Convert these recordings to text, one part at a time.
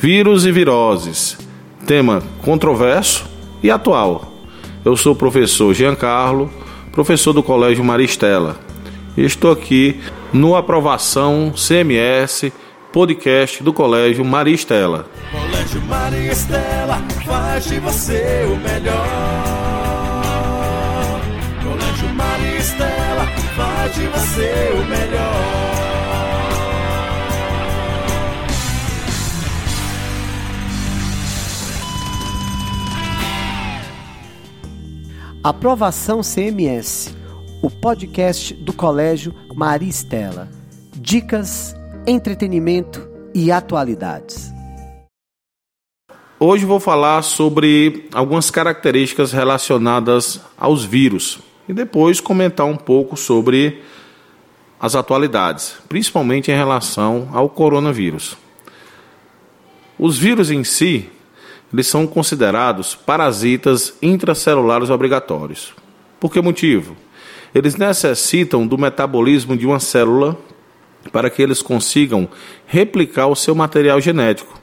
Vírus e viroses. Tema controverso e atual. Eu sou o professor Giancarlo, professor do Colégio Maristela. E estou aqui no Aprovação CMS podcast do Colégio Maristela. Colégio Maristela faz de você o melhor. Colégio Maristela faz de você o melhor. Aprovação CMS, o podcast do Colégio Maristela. Dicas, entretenimento e atualidades. Hoje vou falar sobre algumas características relacionadas aos vírus e depois comentar um pouco sobre as atualidades, principalmente em relação ao coronavírus. Os vírus em si eles são considerados parasitas intracelulares obrigatórios. Por que motivo? Eles necessitam do metabolismo de uma célula para que eles consigam replicar o seu material genético.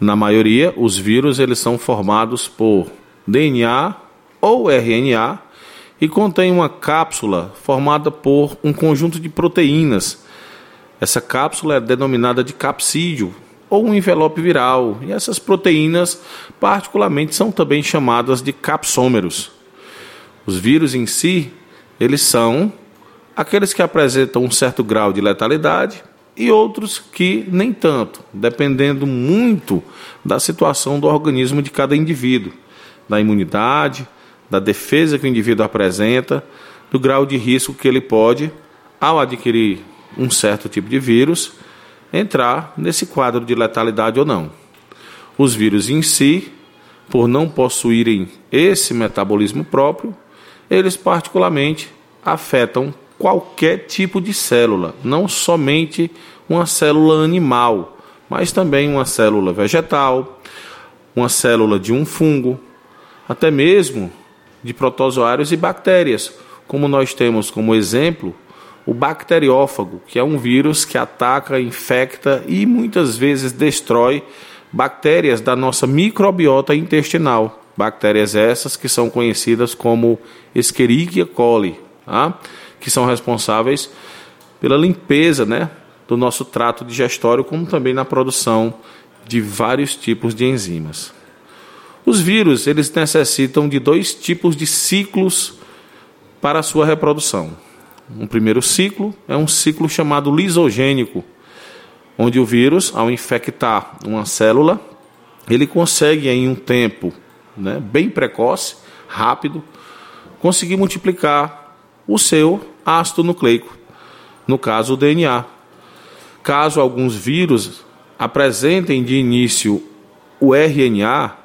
Na maioria, os vírus eles são formados por DNA ou RNA e contém uma cápsula formada por um conjunto de proteínas. Essa cápsula é denominada de capsídio ou um envelope viral. E essas proteínas, particularmente, são também chamadas de capsômeros. Os vírus em si, eles são aqueles que apresentam um certo grau de letalidade e outros que nem tanto, dependendo muito da situação do organismo de cada indivíduo, da imunidade, da defesa que o indivíduo apresenta, do grau de risco que ele pode, ao adquirir um certo tipo de vírus, entrar nesse quadro de letalidade ou não. Os vírus em si, por não possuírem esse metabolismo próprio, eles particularmente afetam qualquer tipo de célula, não somente uma célula animal, mas também uma célula vegetal, uma célula de um fungo, até mesmo de protozoários e bactérias, como nós temos como exemplo o bacteriófago, que é um vírus que ataca, infecta e muitas vezes destrói bactérias da nossa microbiota intestinal. Bactérias essas que são conhecidas como Escherichia coli, tá? que são responsáveis pela limpeza né, do nosso trato digestório, como também na produção de vários tipos de enzimas. Os vírus eles necessitam de dois tipos de ciclos para a sua reprodução. Um primeiro ciclo é um ciclo chamado lisogênico, onde o vírus, ao infectar uma célula, ele consegue em um tempo né, bem precoce, rápido, conseguir multiplicar o seu ácido nucleico, no caso o DNA. Caso alguns vírus apresentem de início o RNA,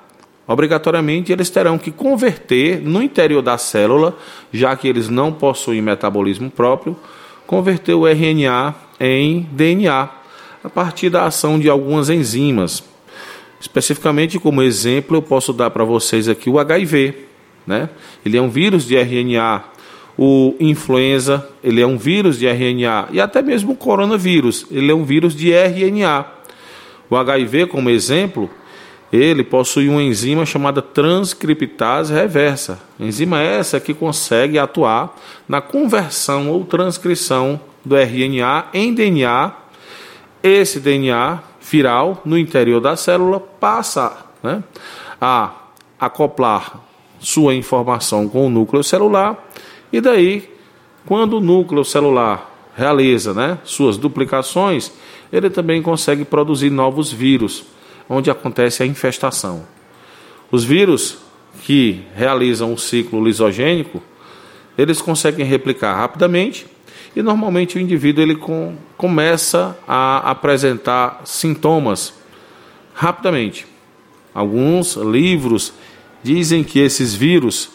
Obrigatoriamente, eles terão que converter no interior da célula, já que eles não possuem metabolismo próprio, converter o RNA em DNA a partir da ação de algumas enzimas. Especificamente, como exemplo, eu posso dar para vocês aqui o HIV. Né? Ele é um vírus de RNA. O influenza, ele é um vírus de RNA. E até mesmo o coronavírus, ele é um vírus de RNA. O HIV, como exemplo, ele possui uma enzima chamada transcriptase reversa. Enzima essa que consegue atuar na conversão ou transcrição do RNA em DNA. Esse DNA viral no interior da célula passa né, a acoplar sua informação com o núcleo celular e daí quando o núcleo celular realiza né, suas duplicações, ele também consegue produzir novos vírus onde acontece a infestação. Os vírus que realizam o ciclo lisogênico, eles conseguem replicar rapidamente e normalmente o indivíduo ele com, começa a apresentar sintomas rapidamente. Alguns livros dizem que esses vírus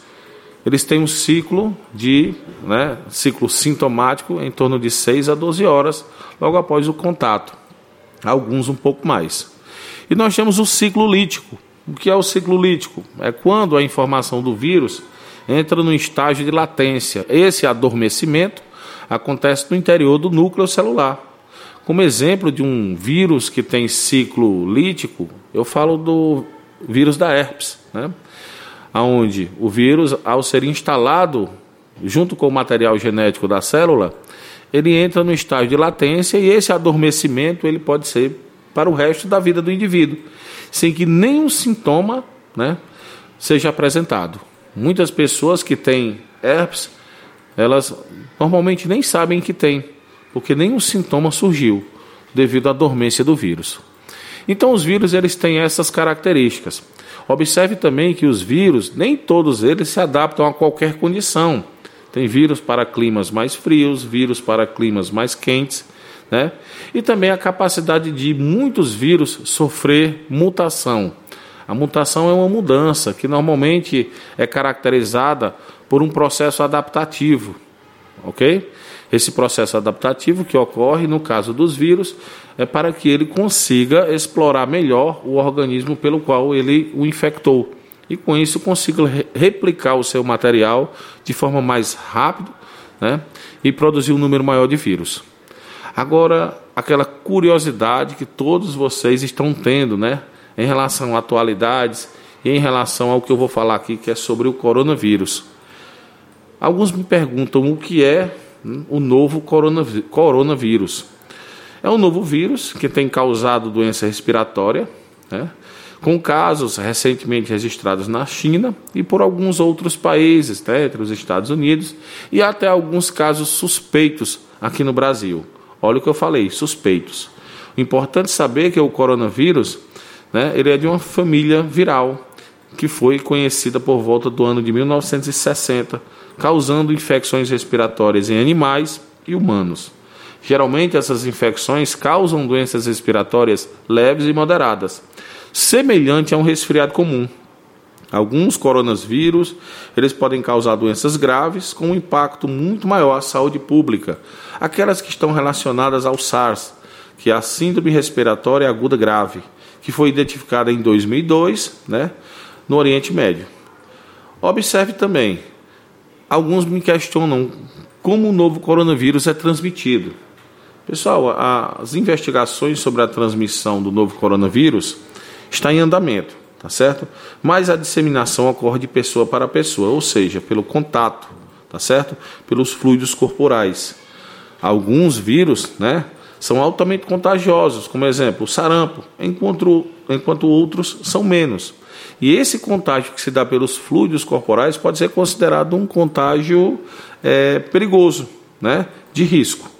eles têm um ciclo de né, ciclo sintomático em torno de 6 a 12 horas logo após o contato. Alguns um pouco mais. E nós temos o ciclo lítico. O que é o ciclo lítico? É quando a informação do vírus entra no estágio de latência. Esse adormecimento acontece no interior do núcleo celular. Como exemplo de um vírus que tem ciclo lítico, Eu falo do vírus da herpes, né? Onde o vírus, ao ser instalado junto com o material genético da célula, ele entra no estágio de latência e esse adormecimento ele pode ser para o resto da vida do indivíduo, sem que nenhum sintoma né, seja apresentado. Muitas pessoas que têm herpes, elas normalmente nem sabem que têm, porque nenhum sintoma surgiu devido à dormência do vírus. Então os vírus eles têm essas características. Observe também que os vírus, nem todos eles se adaptam a qualquer condição. Tem vírus para climas mais frios, vírus para climas mais quentes, né? E também a capacidade de muitos vírus sofrer mutação. A mutação é uma mudança que normalmente é caracterizada por um processo adaptativo, ok? Esse processo adaptativo que ocorre no caso dos vírus é para que ele consiga explorar melhor o organismo pelo qual ele o infectou e com isso consiga replicar o seu material de forma mais rápida né, e produzir um número maior de vírus. Agora, aquela curiosidade que todos vocês estão tendo né, em relação a atualidades e em relação ao que eu vou falar aqui, que é sobre o coronavírus. Alguns me perguntam o que é hum, o novo coronavírus. É um novo vírus que tem causado doença respiratória, né? com casos recentemente registrados na China e por alguns outros países, né, entre os Estados Unidos, e até alguns casos suspeitos aqui no Brasil. Olha o que eu falei, suspeitos. O importante saber é que o coronavírus, né, ele é de uma família viral que foi conhecida por volta do ano de 1960, causando infecções respiratórias em animais e humanos. Geralmente essas infecções causam doenças respiratórias leves e moderadas semelhante a um resfriado comum. Alguns coronavírus, eles podem causar doenças graves com um impacto muito maior à saúde pública, aquelas que estão relacionadas ao SARS, que é a síndrome respiratória aguda grave, que foi identificada em 2002, né, no Oriente Médio. Observe também, alguns me questionam como o novo coronavírus é transmitido. Pessoal, as investigações sobre a transmissão do novo coronavírus está em andamento, tá certo? Mas a disseminação ocorre de pessoa para pessoa, ou seja, pelo contato, tá certo? Pelos fluidos corporais. Alguns vírus, né, são altamente contagiosos, como exemplo, o sarampo, enquanto, enquanto outros são menos. E esse contágio que se dá pelos fluidos corporais pode ser considerado um contágio é, perigoso, né, de risco.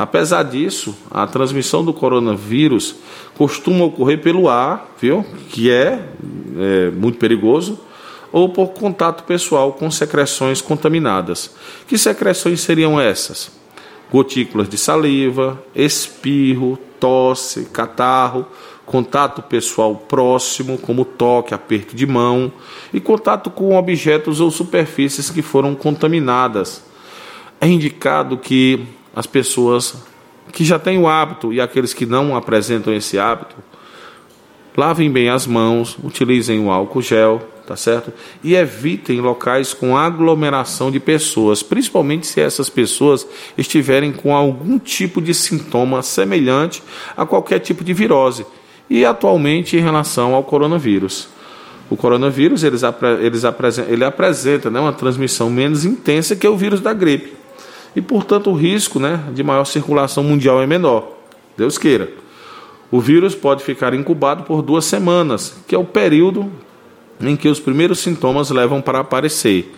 Apesar disso, a transmissão do coronavírus costuma ocorrer pelo ar, viu? Que é, é muito perigoso, ou por contato pessoal com secreções contaminadas. Que secreções seriam essas? Gotículas de saliva, espirro, tosse, catarro, contato pessoal próximo, como toque, aperto de mão, e contato com objetos ou superfícies que foram contaminadas. É indicado que as pessoas que já têm o hábito e aqueles que não apresentam esse hábito, lavem bem as mãos, utilizem o álcool gel, tá certo? E evitem locais com aglomeração de pessoas, principalmente se essas pessoas estiverem com algum tipo de sintoma semelhante a qualquer tipo de virose. E atualmente em relação ao coronavírus. O coronavírus eles, eles ele apresenta né, uma transmissão menos intensa que o vírus da gripe e, portanto, o risco né, de maior circulação mundial é menor. Deus queira. O vírus pode ficar incubado por duas semanas, que é o período em que os primeiros sintomas levam para aparecer.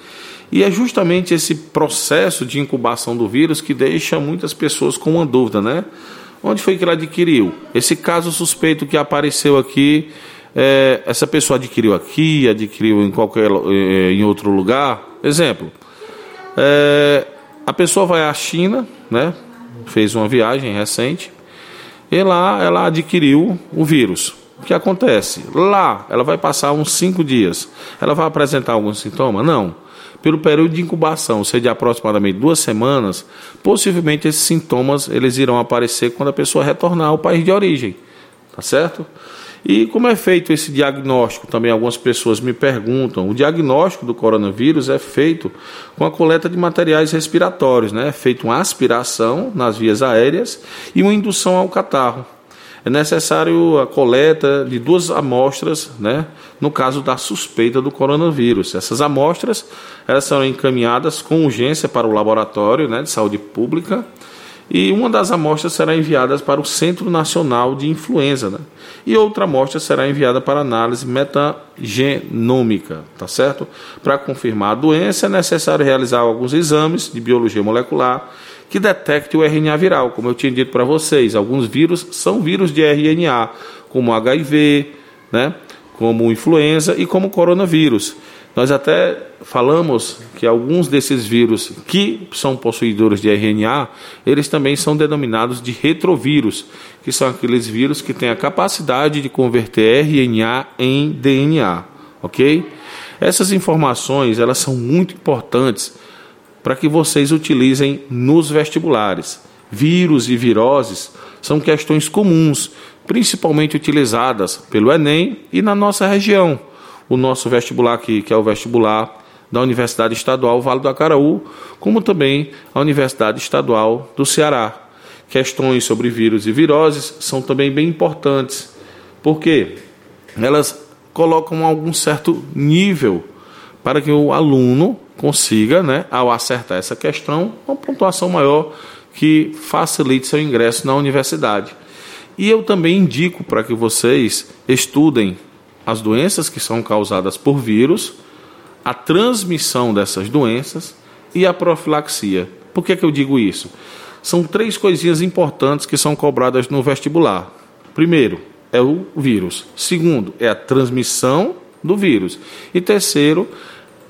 E é justamente esse processo de incubação do vírus que deixa muitas pessoas com uma dúvida, né? Onde foi que ele adquiriu? Esse caso suspeito que apareceu aqui, é, essa pessoa adquiriu aqui, adquiriu em qualquer é, em outro lugar? Exemplo. É, a pessoa vai à China, né? Fez uma viagem recente e lá ela adquiriu o vírus. O que acontece? Lá ela vai passar uns cinco dias. Ela vai apresentar algum sintoma? Não. Pelo período de incubação, ser de aproximadamente duas semanas, possivelmente esses sintomas eles irão aparecer quando a pessoa retornar ao país de origem. Tá certo? E como é feito esse diagnóstico? Também algumas pessoas me perguntam. O diagnóstico do coronavírus é feito com a coleta de materiais respiratórios, né? É feito uma aspiração nas vias aéreas e uma indução ao catarro. é necessário a coleta de duas amostras, né, no caso da suspeita do coronavírus. Essas amostras elas serão encaminhadas com urgência para o laboratório né, de saúde pública e uma das amostras será enviada para o Centro Nacional de Influenza, né? E outra amostra será enviada para análise metagenômica, tá certo? Para confirmar a doença é necessário realizar alguns exames de biologia molecular que detecte o RNA viral, como eu tinha dito para vocês. Alguns vírus são vírus de RNA, como HIV, né? Como influenza e como coronavírus. Nós até falamos que alguns desses vírus que são possuidores de RNA, eles também são denominados de retrovírus, que são aqueles vírus que têm a capacidade de converter RNA em DNA, ok? Essas informações elas são muito importantes para que vocês utilizem nos vestibulares. Vírus e viroses são questões comuns, principalmente utilizadas pelo Enem e na nossa região o nosso vestibular aqui, que é o vestibular da Universidade Estadual Vale do Acaraú, como também a Universidade Estadual do Ceará. Questões sobre vírus e viroses são também bem importantes, porque elas colocam algum certo nível para que o aluno consiga, né, ao acertar essa questão, uma pontuação maior que facilite seu ingresso na universidade. E eu também indico para que vocês estudem as doenças que são causadas por vírus, a transmissão dessas doenças e a profilaxia. Por que, que eu digo isso? São três coisinhas importantes que são cobradas no vestibular. Primeiro, é o vírus. Segundo, é a transmissão do vírus. E terceiro,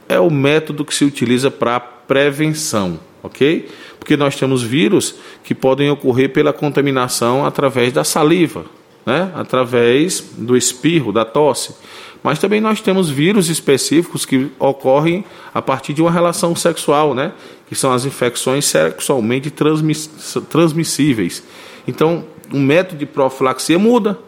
é o método que se utiliza para prevenção, ok? Porque nós temos vírus que podem ocorrer pela contaminação através da saliva, né, através do espirro, da tosse. Mas também nós temos vírus específicos que ocorrem a partir de uma relação sexual, né, que são as infecções sexualmente transmiss transmissíveis. Então, o método de profilaxia muda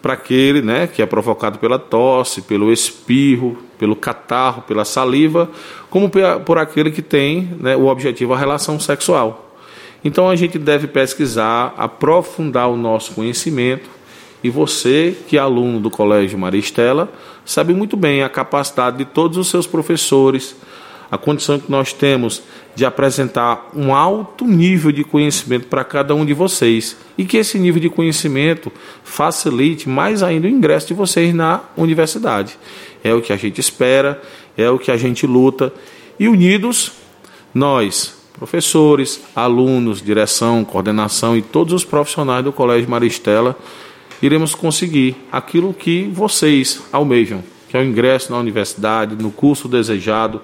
para aquele né, que é provocado pela tosse, pelo espirro, pelo catarro, pela saliva, como por aquele que tem né, o objetivo a relação sexual. Então a gente deve pesquisar, aprofundar o nosso conhecimento e você, que é aluno do Colégio Maria Estela, sabe muito bem a capacidade de todos os seus professores, a condição que nós temos de apresentar um alto nível de conhecimento para cada um de vocês e que esse nível de conhecimento facilite mais ainda o ingresso de vocês na universidade. É o que a gente espera, é o que a gente luta e unidos nós, professores, alunos, direção, coordenação e todos os profissionais do Colégio Maristela iremos conseguir aquilo que vocês almejam, que é o ingresso na universidade, no curso desejado,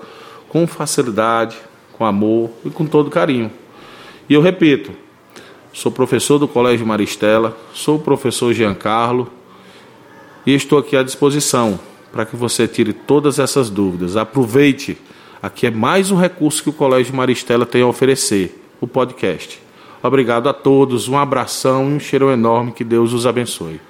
com facilidade, com amor e com todo carinho. E eu repito, sou professor do Colégio Maristela, sou o professor Giancarlo e estou aqui à disposição para que você tire todas essas dúvidas. Aproveite, aqui é mais um recurso que o Colégio Maristela tem a oferecer, o podcast. Obrigado a todos, um abração e um cheiro enorme, que Deus os abençoe.